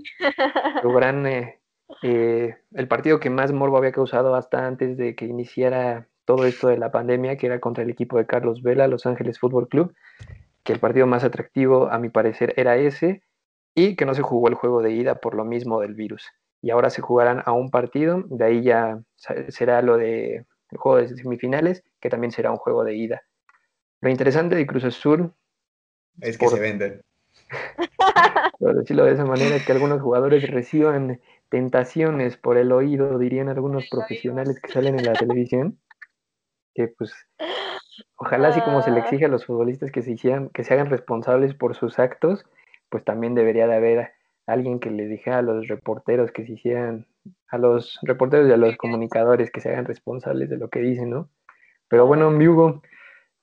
gran, eh, eh, el partido que más morbo había causado hasta antes de que iniciara todo esto de la pandemia, que era contra el equipo de Carlos Vela, Los Ángeles Fútbol Club, que el partido más atractivo a mi parecer era ese, y que no se jugó el juego de ida por lo mismo del virus. Y ahora se jugarán a un partido, de ahí ya será lo de el juego de semifinales, que también será un juego de ida. Lo interesante de Cruz Azul es que se venden. Por decirlo de esa manera, que algunos jugadores reciban tentaciones por el oído, dirían algunos profesionales que salen en la televisión, que pues Ojalá así como se le Ah. exige a los futbolistas que se hicieran, que se hagan responsables por sus actos, pues también debería de haber alguien que les dijera a los reporteros que se hicieran, a los reporteros y a los comunicadores que se hagan responsables de lo que dicen, ¿no? Pero bueno, mi Hugo,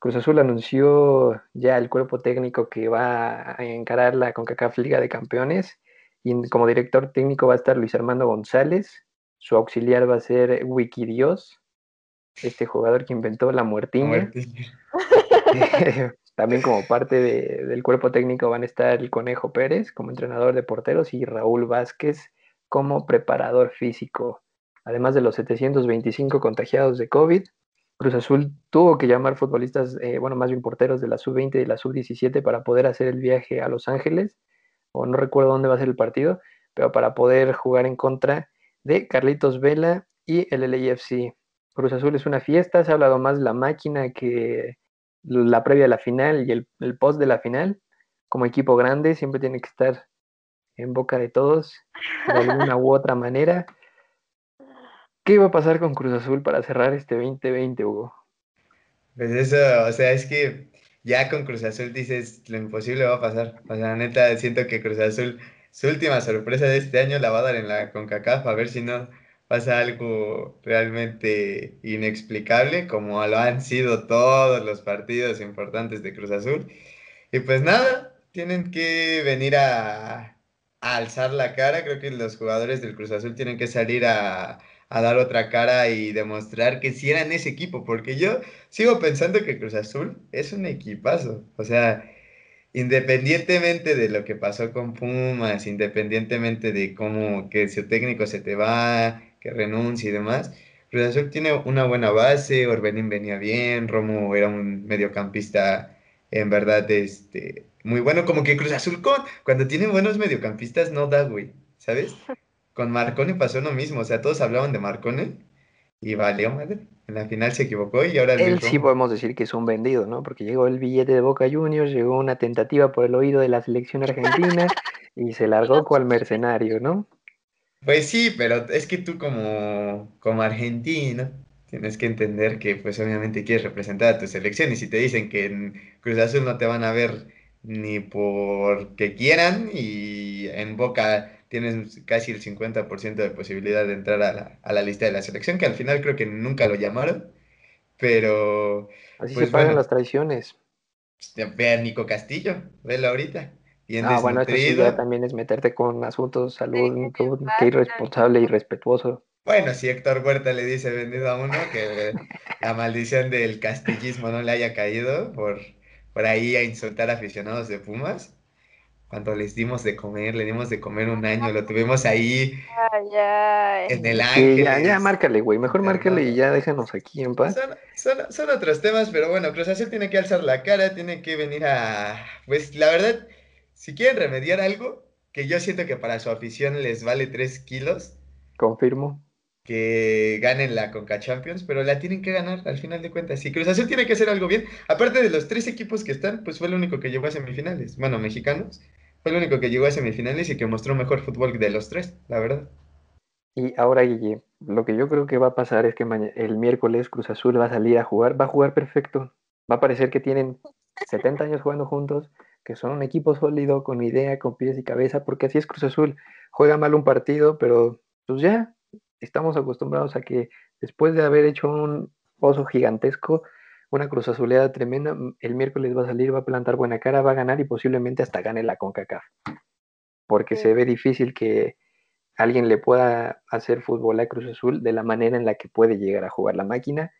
Cruz Azul anunció ya el cuerpo técnico que va a encarar la CONCACAF Liga de Campeones y como director técnico va a estar Luis Armando González, su auxiliar va a ser Wikidios, este jugador que inventó la muertiña. También como parte de- del cuerpo técnico van a estar el Conejo Pérez como entrenador de porteros y Raúl Vázquez como preparador físico. Además de los 725 contagiados de COVID, Cruz Azul tuvo que llamar futbolistas, eh, bueno, más bien porteros de la sub-20 y la sub-17 para poder hacer el viaje a Los Ángeles, o no recuerdo dónde va a ser el partido, pero para poder jugar en contra de Carlitos Vela y el LAFC. Cruz Azul es una fiesta, se ha hablado más de la máquina que la previa a la final y el, el post de la final. Como equipo grande siempre tiene que estar en boca de todos de alguna u otra manera. ¿Qué va a pasar con Cruz Azul para cerrar este 2020, Hugo? Pues eso, o sea, es que ya con Cruz Azul dices, lo imposible va a pasar. O sea, neta, siento que Cruz Azul, su última sorpresa de este año la va a dar en la CONCACAF, a ver si no pasa algo realmente inexplicable, como lo han sido todos los partidos importantes de Cruz Azul. Y pues nada, tienen que venir a alzar la cara. Creo que los jugadores del Cruz Azul tienen que salir a, a dar otra cara y demostrar que sí eran ese equipo, porque yo sigo pensando que Cruz Azul es un equipazo. O sea, independientemente de lo que pasó con Pumas, independientemente de cómo que su técnico se te va, que renuncie y demás, Cruz Azul tiene una buena base, Orbelín venía bien, Romo era un mediocampista en verdad este, muy bueno, como que Cruz Azul con, cuando tiene buenos mediocampistas no da, güey, ¿sabes? Con Marcone pasó lo mismo, o sea, todos hablaban de Marcone y valió madre. En la final se equivocó y ahora Él sí podemos decir que es un vendido, ¿no? Porque llegó el billete de Boca Juniors, llegó una tentativa por el oído de la selección argentina y se largó cual mercenario, ¿no? Pues sí, pero es que tú como, como argentino tienes que entender que pues obviamente quieres representar a tu selección y si te dicen que en Cruz Azul no te van a ver ni porque quieran y en Boca tienes casi el 50% de posibilidad de entrar a la, a la lista de la selección, que al final creo que nunca lo llamaron, pero Así Pues se pagan bueno. las traiciones. ve a Nico Castillo, velo ahorita, bien Ah, bueno, esto sí ya también es meterte con asuntos, salud, ¿qué tú, te qué pasa? irresponsable y irrespetuoso. Bueno, si Héctor Huerta le dice vendido a uno, que la maldición del castillismo no le haya caído por, por ahí a insultar a aficionados de Pumas. Cuando les dimos de comer, le dimos de comer un año, lo tuvimos ahí Ay, ay. en el Sí, ya, ya márcale, güey, mejor márcale y ya déjanos aquí en paz. Son, son- son otros temas, pero bueno, Cruz Azul tiene que alzar la cara, tiene que venir a... Pues la verdad, si quieren remediar algo, que yo siento que para su afición les vale 3 kilos, Confirmo. que ganen la Conca Champions, pero la tienen que ganar al final de cuentas. Si Cruz Azul tiene que hacer algo bien, aparte de los tres equipos que están, pues fue el único que llegó a semifinales. Bueno, mexicanos, fue el único que llegó a semifinales y que mostró mejor fútbol de los tres, la verdad. Y ahora, Guille, lo que yo creo que va a pasar es que el miércoles Cruz Azul va a salir a jugar, va a jugar perfecto. Va a parecer que tienen 70 años jugando juntos, que son un equipo sólido, con idea, con pies y cabeza, porque así es Cruz Azul. Juega mal un partido, pero pues ya estamos acostumbrados a que después de haber hecho un oso gigantesco, una Cruz Azuleada tremenda, m- el miércoles va a salir, va a plantar buena cara, va a ganar y posiblemente hasta gane la CONCACAF. Porque Sí. se ve difícil que alguien le pueda hacer fútbol a Cruz Azul de la manera en la que puede llegar a jugar la máquina,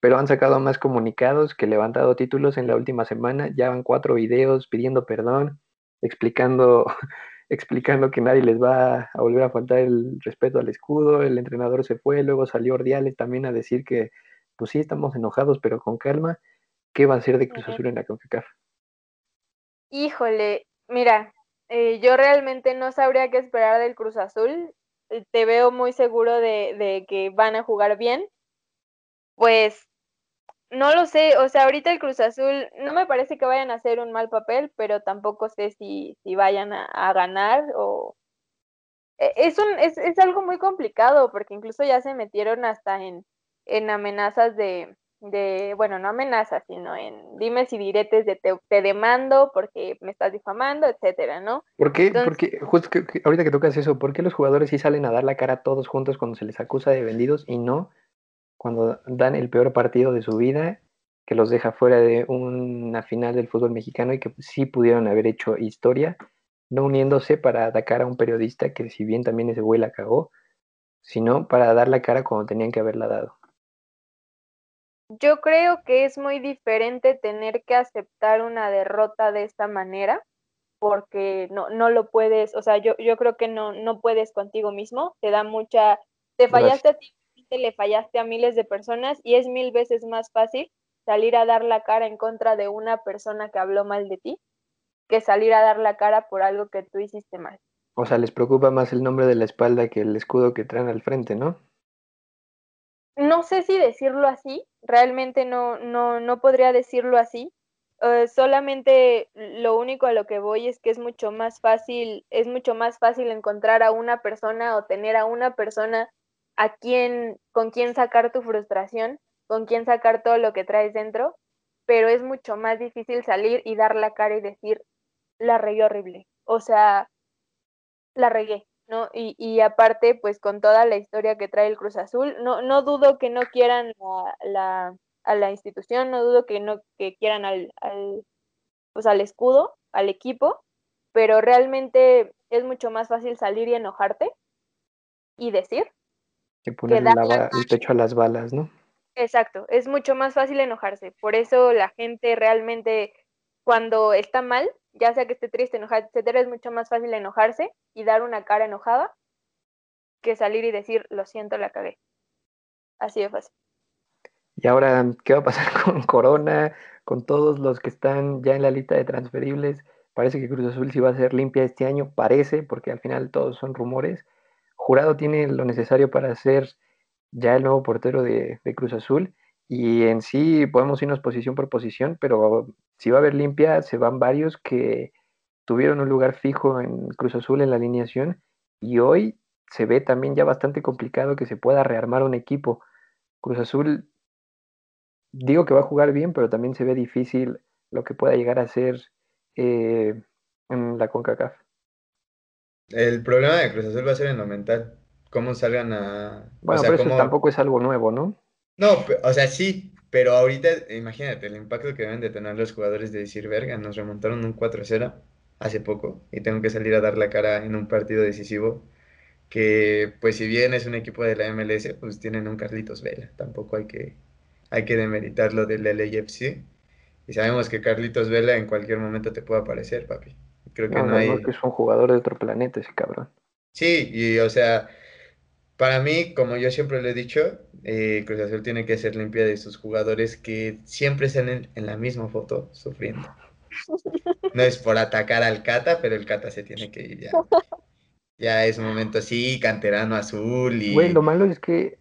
pero han sacado más comunicados que levantado títulos en la última semana, ya van cuatro videos pidiendo perdón, explicando, explicando que nadie les va a volver a faltar el respeto al escudo, el entrenador se fue, luego salió Ordiales también a decir que pues sí, estamos enojados, pero con calma, ¿qué va a ser de Cruz. Azul en la CONCACAF? Híjole, mira, eh, yo realmente no sabría qué esperar del Cruz Azul. Eh, Te veo muy seguro de, de que van a jugar bien. Pues no lo sé, o sea, ahorita el Cruz Azul no me parece que vayan a hacer un mal papel, pero tampoco sé si, si vayan a, a ganar o... e- Es, un, es, es algo muy complicado porque incluso ya se metieron hasta en, en amenazas de, de, bueno, no amenazas, sino en dimes y diretes de te, demando porque me estás difamando, etcétera, ¿no? ¿Por qué? porque justo que, ahorita que tocas eso, ¿por qué los jugadores sí salen a dar la cara todos juntos cuando se les acusa de vendidos y no cuando dan el peor partido de su vida que los deja fuera de una final del fútbol mexicano y que sí pudieron haber hecho historia, no uniéndose para atacar a un periodista que si bien también ese güey la cagó, sino para dar la cara cuando tenían que haberla dado. Yo creo que es muy diferente tener que aceptar una derrota de esta manera, porque no, no lo puedes, o sea, yo, yo creo que no, no puedes contigo mismo, te da mucha, te fallaste a ti, le fallaste a miles de personas y es mil veces más fácil salir a dar la cara en contra de una persona que habló mal de ti que salir a dar la cara por algo que tú hiciste mal. O sea, les preocupa más el nombre de la espalda que el escudo que traen al frente, ¿no? No sé si decirlo así, realmente no, no, no podría decirlo así. Eh, solamente lo único a lo que voy es que es mucho más fácil, es mucho más fácil encontrar a una persona o tener a una persona a quien, con quien sacar tu frustración, con quien sacar todo lo que traes dentro, pero es mucho más difícil salir y dar la cara y decir, la regué horrible. O sea, la regué, ¿no? Y, y, aparte, pues con toda la historia que trae el Cruz Azul, no, no dudo que no quieran la, a la institución, no dudo que no que quieran al, al, pues al escudo, al equipo, pero realmente es mucho más fácil salir y enojarte y decir. Que poner el pecho a las balas, ¿no? Exacto, es mucho más fácil enojarse. Por eso la gente realmente cuando está mal, ya sea que esté triste, enojada, etcétera, es mucho más fácil enojarse y dar una cara enojada que salir y decir, lo siento, la cagué. Así de fácil. Y ahora, ¿qué va a pasar con Corona, con todos los que están ya en la lista de transferibles? Parece que Cruz Azul sí va a ser limpia este año, parece, porque al final todos son rumores. Jurado tiene lo necesario para ser ya el nuevo portero de, de Cruz Azul y en sí podemos irnos posición por posición, pero si va a haber limpia, se van varios que tuvieron un lugar fijo en Cruz Azul en la alineación y hoy se ve también ya bastante complicado que se pueda rearmar un equipo. Cruz Azul, digo que va a jugar bien, pero también se ve difícil lo que pueda llegar a ser eh, en la CONCACAF. El problema de Cruz Azul va a ser en lo mental. Cómo salgan a. Bueno, pero eso tampoco es algo nuevo, ¿no? No, o sea, sí, pero ahorita, imagínate el impacto que deben de tener los jugadores de decir, verga, nos remontaron un 4-0 hace poco y tengo que salir a dar la cara en un partido decisivo que, pues si bien es un equipo de la MLS, pues tienen un Carlitos Vela, tampoco hay que, hay que demeritar lo del LAFC y sabemos que Carlitos Vela en cualquier momento te puede aparecer, papi. Creo que no, hay... que es un jugador de otro planeta ese cabrón. Sí, y o sea, para mí, como yo siempre le he dicho, eh, Cruz Azul tiene que ser limpia de sus jugadores que siempre están en, la misma foto sufriendo. No es por atacar al Cata, pero el Cata se tiene que ir ya. Ya es un momento así, canterano azul y... Güey, lo malo es que,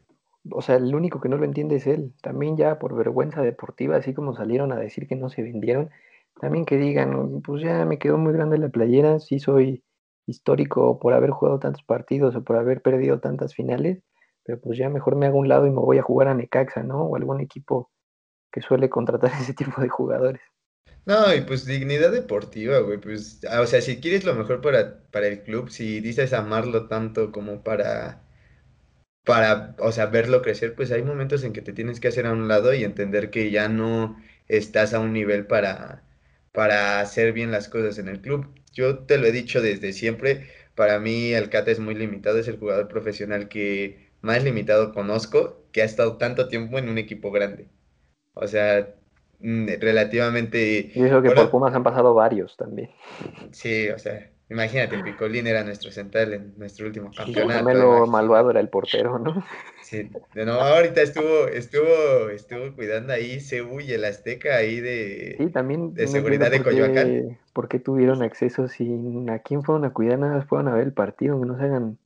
o sea, el único que no lo entiende es él. También ya por vergüenza deportiva, así como salieron a decir que no se vendieron, también que digan, pues ya me quedó muy grande la playera, sí soy histórico por haber jugado tantos partidos o por haber perdido tantas finales, pero pues ya mejor me hago un lado y me voy a jugar a Necaxa, ¿no? O algún equipo que suele contratar ese tipo de jugadores. No, y pues dignidad deportiva, güey, pues, ah, o sea, si quieres lo mejor para, para el club, si dices amarlo tanto como para, para, o sea, verlo crecer, pues hay momentos en que te tienes que hacer a un lado y entender que ya no estás a un nivel para, para hacer bien las cosas en el club. Yo te lo he dicho desde siempre, para mí el Cata es muy limitado, es el jugador profesional que más limitado conozco, que ha estado tanto tiempo en un equipo grande. O sea, mm, relativamente... Y eso que por Pumas han pasado varios también. Sí, o sea, Imagínate, Picolín era nuestro central en nuestro último campeonato. Sí, Malvado era el portero, ¿no? Sí, de no, ahorita estuvo, estuvo, estuvo cuidando ahí Cebu y el Azteca ahí de, sí, también de seguridad de Coyoacán. ¿Por qué tuvieron acceso si a quién fueron a cuidar? Nada más fueron a ver el partido, que no se hagan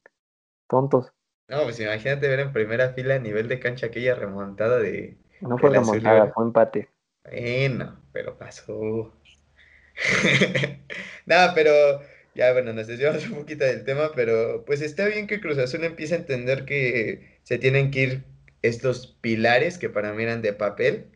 tontos. No, pues imagínate ver en primera fila a nivel de cancha aquella remontada de. No fue remontada, fue empate. Bueno, pero pasó. Nada, pero ya, bueno, nos desviamos un poquito del tema, pero pues está bien que Cruz Azul empiece a entender que se tienen que ir estos pilares que para mí eran de papel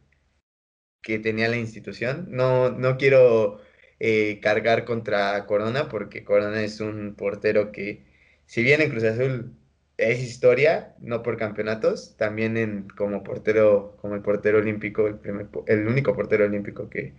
que tenía la institución. No, no quiero eh, cargar contra Corona porque Corona es un portero que, si bien en Cruz Azul es historia, no por campeonatos, también en, como portero, como el portero olímpico, el, primer, el único portero olímpico que,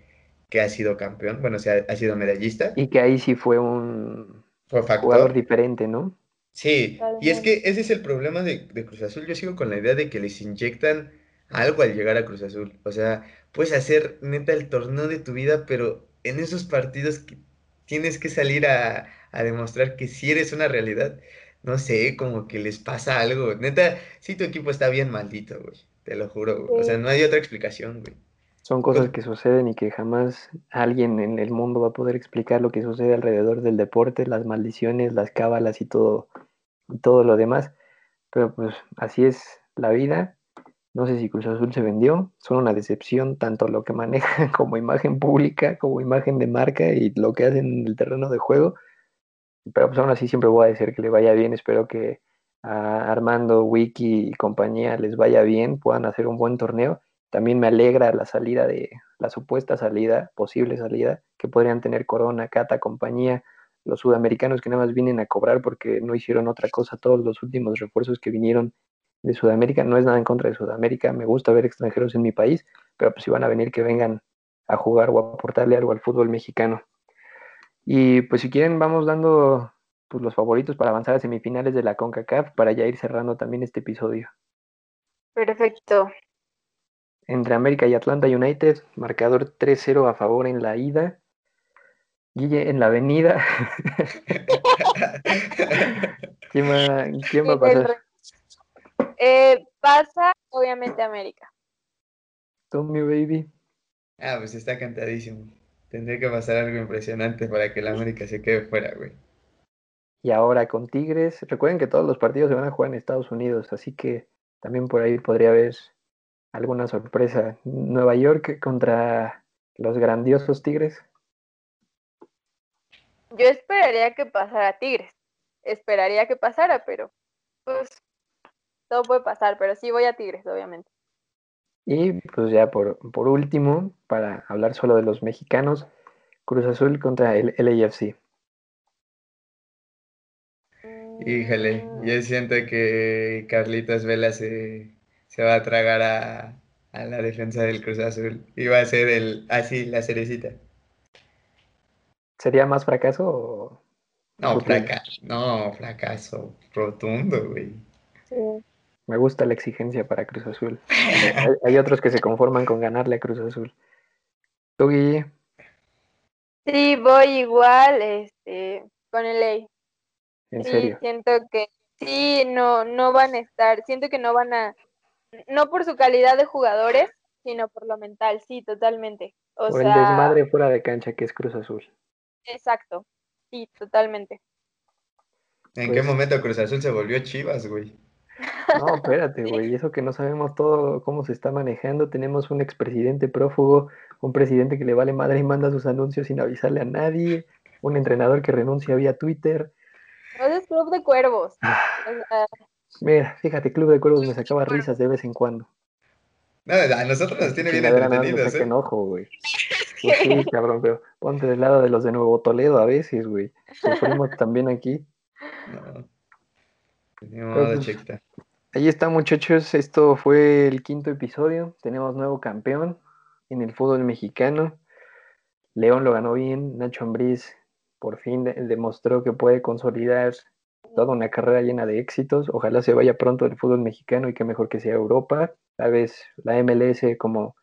que ha sido campeón, bueno, o sea, ha sido medallista. Y que ahí sí fue un jugador diferente, ¿no? Sí, y es que ese es el problema de, de, Cruz Azul. Yo sigo con la idea de que les inyectan algo al llegar a Cruz Azul. O sea, puedes hacer neta el torneo de tu vida, pero en esos partidos que tienes que salir a, a demostrar que sí eres una realidad. No sé, como que les pasa algo. Neta, sí tu equipo está bien maldito, güey. Te lo juro, güey. O sea, no hay otra explicación, güey. Son cosas que suceden y que jamás alguien en el mundo va a poder explicar lo que sucede alrededor del deporte, las maldiciones, las cábalas y todo, y todo lo demás. Pero pues así es la vida. No sé si Cruz Azul se vendió, son una decepción tanto lo que manejan como imagen pública, como imagen de marca y lo que hacen en el terreno de juego. Pero pues aún así siempre voy a decir que le vaya bien, espero que a Armando, Wiki y compañía les vaya bien, puedan hacer un buen torneo también me alegra la salida de, la supuesta salida, posible salida, que podrían tener Corona, Cata, compañía, los sudamericanos que nada más vienen a cobrar porque no hicieron otra cosa, todos los últimos refuerzos que vinieron de Sudamérica, no es nada en contra de Sudamérica, me gusta ver extranjeros en mi país, pero pues si van a venir que vengan a jugar o a aportarle algo al fútbol mexicano. Y pues si quieren vamos dando pues, los favoritos para avanzar a semifinales de la CONCACAF para ya ir cerrando también este episodio. Perfecto entre América y Atlanta United, marcador 3-0 a favor en la ida. Guille en la avenida. ¿Quién, va, a pasar? Eh, pasa, obviamente, América. Tommy Baby. Ah, pues está cantadísimo. Tendría que pasar algo impresionante para que la América se quede fuera, güey. Y ahora con Tigres. Recuerden que todos los partidos se van a jugar en Estados Unidos, así que también por ahí podría haber alguna sorpresa. Nueva York contra los grandiosos Tigres. Yo esperaría que pasara Tigres. Esperaría que pasara, pero pues todo puede pasar, pero sí voy a Tigres, obviamente. Y pues ya por, por último, para hablar solo de los mexicanos, Cruz Azul contra el LAFC. Híjole, yo siento que Carlitos Vela se, se va a tragar a, la defensa del Cruz Azul. Y va a ser el así, la cerecita. ¿Sería más fracaso o.? No, fracaso, no, fracaso rotundo, güey. Me gusta la exigencia para Cruz Azul. hay, otros que se conforman con ganarle a Cruz Azul. ¿Tú, Guille? Sí, voy igual, este, con el ley. ¿En serio? Siento que sí, no, no van a estar, siento que no van a no por su calidad de jugadores, sino por lo mental, sí, totalmente. O por el desmadre fuera de cancha que es Cruz Azul. Exacto, sí, totalmente. ¿En qué pues momento Cruz Azul se volvió Chivas, güey? No, espérate, güey, eso que no sabemos todo cómo se está manejando. Tenemos un expresidente prófugo, un presidente que le vale madre y manda sus anuncios sin avisarle a nadie, un entrenador que renuncia vía Twitter. No es club de cuervos. Ah. Mira, fíjate, Club de Cuervos me sacaba risas de vez en cuando. No, a nosotros nos tiene bien entretenidos, ¿eh? enojo, güey. Pues sí, cabrón, pero ponte del lado de los de Nuevo Toledo a veces, güey. Sufrimos también aquí. No. Pues, ahí está, muchachos. Esto fue el quinto episodio. Tenemos nuevo campeón en el fútbol mexicano. León lo ganó bien. Nacho Ambriz por fin demostró que puede consolidar toda una carrera llena de éxitos. Ojalá se vaya pronto el fútbol mexicano y que mejor que sea Europa. Tal vez la MLS como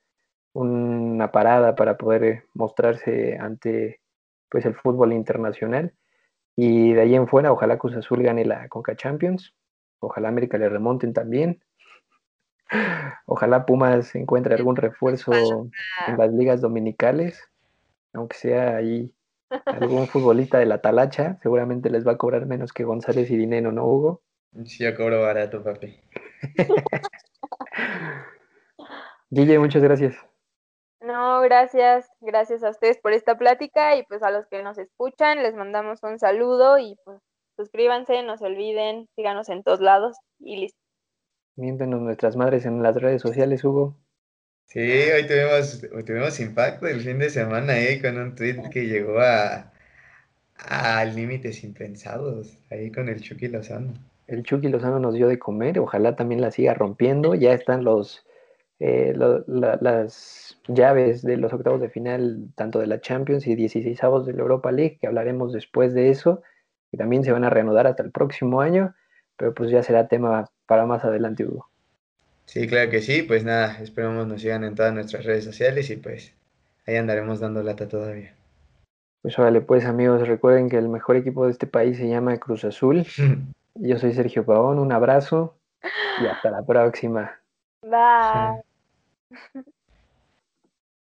una parada para poder mostrarse ante pues el fútbol internacional. Y de ahí en fuera, ojalá Cruz Azul gane la Conca Champions. Ojalá América le remonten también. Ojalá Pumas encuentre algún refuerzo en las ligas dominicales, aunque sea ahí algún futbolista de la talacha, seguramente les va a cobrar menos que González y Dinero, ¿no, Hugo? Sí, yo cobro barato, papi. Guille, muchas gracias. No, gracias, gracias a ustedes por esta plática y pues a los que nos escuchan les mandamos un saludo y pues suscríbanse, no se olviden, síganos en todos lados y listo. Miéntenos nuestras madres en las redes sociales, Hugo. Sí, hoy tuvimos, hoy tuvimos impacto el fin de semana ahí con un tweet que llegó a, a límites impensados, ahí con el Chucky Lozano. El Chucky Lozano nos dio de comer, ojalá también la siga rompiendo. Ya están los eh, las llaves de los octavos de final, tanto de la Champions y 16 avos de la Europa League, que hablaremos después de eso, y también se van a reanudar hasta el próximo año, pero pues ya será tema para más adelante, Hugo. Sí, claro que sí, pues nada, esperamos nos sigan en todas nuestras redes sociales y pues ahí andaremos dando lata todavía. Pues vale, pues amigos, recuerden que el mejor equipo de este país se llama Cruz Azul. Yo soy Sergio Pavón, un abrazo y hasta la próxima. Bye.